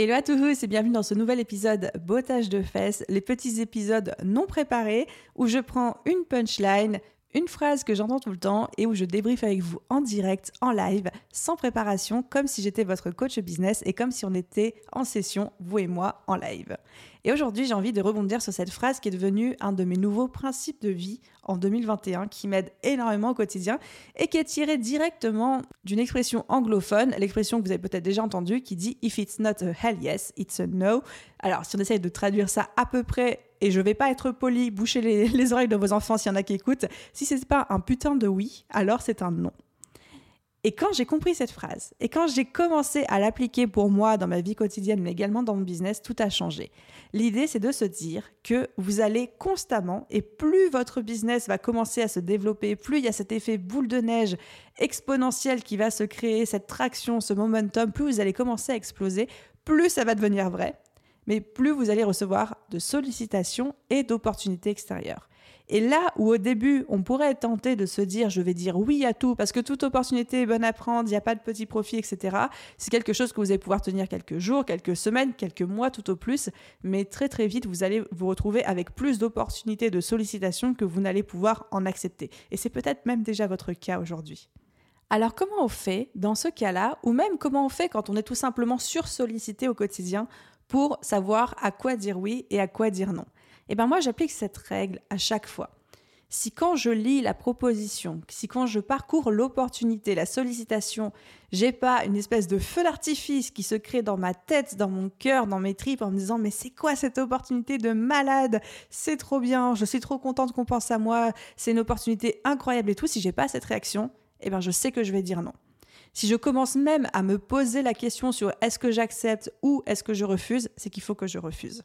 Hello à tous et bienvenue dans ce nouvel épisode Bottage de fesses, les petits épisodes non préparés où je prends une punchline, une phrase que j'entends tout le temps et où je débriefe avec vous en direct, en live, sans préparation, comme si j'étais votre coach business et comme si on était en session, vous et moi, en live. Et aujourd'hui, j'ai envie de rebondir sur cette phrase qui est devenue un de mes nouveaux principes de vie en 2021, qui m'aide énormément au quotidien et qui est tirée directement d'une expression anglophone, l'expression que vous avez peut-être déjà entendue, qui dit If it's not a hell yes, it's a no. Alors, si on essaye de traduire ça à peu près et je vais pas être poli, boucher les, les oreilles de vos enfants s'il y en a qui écoutent, si c'est pas un putain de oui, alors c'est un non. Et quand j'ai compris cette phrase, et quand j'ai commencé à l'appliquer pour moi dans ma vie quotidienne, mais également dans mon business, tout a changé. L'idée, c'est de se dire que vous allez constamment, et plus votre business va commencer à se développer, plus il y a cet effet boule de neige exponentiel qui va se créer, cette traction, ce momentum, plus vous allez commencer à exploser, plus ça va devenir vrai, mais plus vous allez recevoir de sollicitations et d'opportunités extérieures. Et là où au début, on pourrait tenté de se dire je vais dire oui à tout parce que toute opportunité est bonne à prendre, il n'y a pas de petit profit, etc. C'est quelque chose que vous allez pouvoir tenir quelques jours, quelques semaines, quelques mois tout au plus, mais très très vite, vous allez vous retrouver avec plus d'opportunités de sollicitation que vous n'allez pouvoir en accepter. Et c'est peut-être même déjà votre cas aujourd'hui. Alors comment on fait dans ce cas-là, ou même comment on fait quand on est tout simplement sursollicité au quotidien pour savoir à quoi dire oui et à quoi dire non Eh bien moi j'applique cette règle à chaque fois. Si quand je lis la proposition, si quand je parcours l'opportunité, la sollicitation, j'ai pas une espèce de feu d'artifice qui se crée dans ma tête, dans mon cœur, dans mes tripes en me disant mais c'est quoi cette opportunité de malade? C'est trop bien, je suis trop contente qu'on pense à moi, c'est une opportunité incroyable et tout, si j'ai pas cette réaction, eh bien je sais que je vais dire non. Si je commence même à me poser la question sur est-ce que j'accepte ou est-ce que je refuse, c'est qu'il faut que je refuse.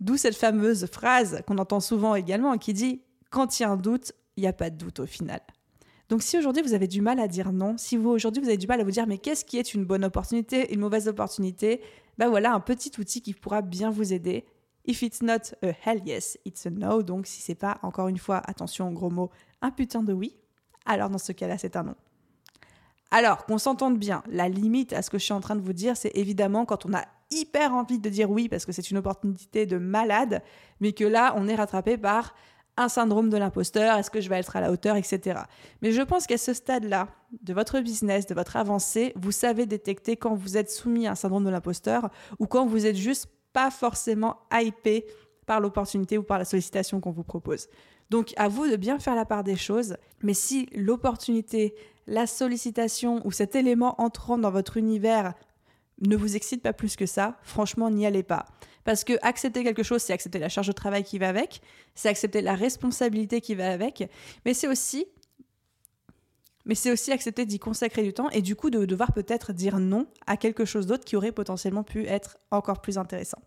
D'où cette fameuse phrase qu'on entend souvent également qui dit quand il y a un doute, il n'y a pas de doute au final. Donc si aujourd'hui vous avez du mal à dire non, si vous aujourd'hui vous avez du mal à vous dire mais qu'est-ce qui est une bonne opportunité, une mauvaise opportunité, ben voilà un petit outil qui pourra bien vous aider. If it's not a hell yes, it's a no. Donc si c'est pas encore une fois, attention gros mot, un putain de oui, alors dans ce cas-là c'est un non. Alors, qu'on s'entende bien, la limite à ce que je suis en train de vous dire, c'est évidemment quand on a hyper envie de dire oui parce que c'est une opportunité de malade, mais que là, on est rattrapé par un syndrome de l'imposteur, est-ce que je vais être à la hauteur, etc. Mais je pense qu'à ce stade-là de votre business, de votre avancée, vous savez détecter quand vous êtes soumis à un syndrome de l'imposteur ou quand vous êtes juste pas forcément hypé par l'opportunité ou par la sollicitation qu'on vous propose. Donc à vous de bien faire la part des choses, mais si l'opportunité, la sollicitation ou cet élément entrant dans votre univers ne vous excite pas plus que ça, franchement, n'y allez pas. Parce que accepter quelque chose, c'est accepter la charge de travail qui va avec, c'est accepter la responsabilité qui va avec, mais c'est aussi mais c'est aussi accepter d'y consacrer du temps et du coup de devoir peut-être dire non à quelque chose d'autre qui aurait potentiellement pu être encore plus intéressant.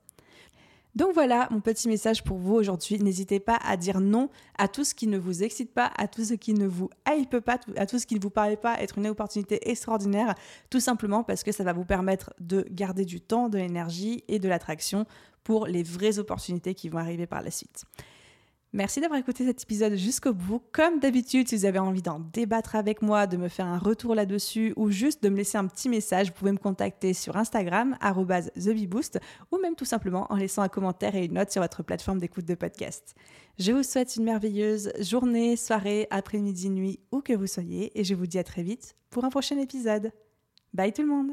Donc voilà mon petit message pour vous aujourd'hui. N'hésitez pas à dire non à tout ce qui ne vous excite pas, à tout ce qui ne vous hype pas, à tout ce qui ne vous paraît pas être une opportunité extraordinaire, tout simplement parce que ça va vous permettre de garder du temps, de l'énergie et de l'attraction pour les vraies opportunités qui vont arriver par la suite. Merci d'avoir écouté cet épisode jusqu'au bout. Comme d'habitude, si vous avez envie d'en débattre avec moi, de me faire un retour là-dessus ou juste de me laisser un petit message, vous pouvez me contacter sur Instagram, TheBeBoost, ou même tout simplement en laissant un commentaire et une note sur votre plateforme d'écoute de podcast. Je vous souhaite une merveilleuse journée, soirée, après-midi, nuit, où que vous soyez, et je vous dis à très vite pour un prochain épisode. Bye tout le monde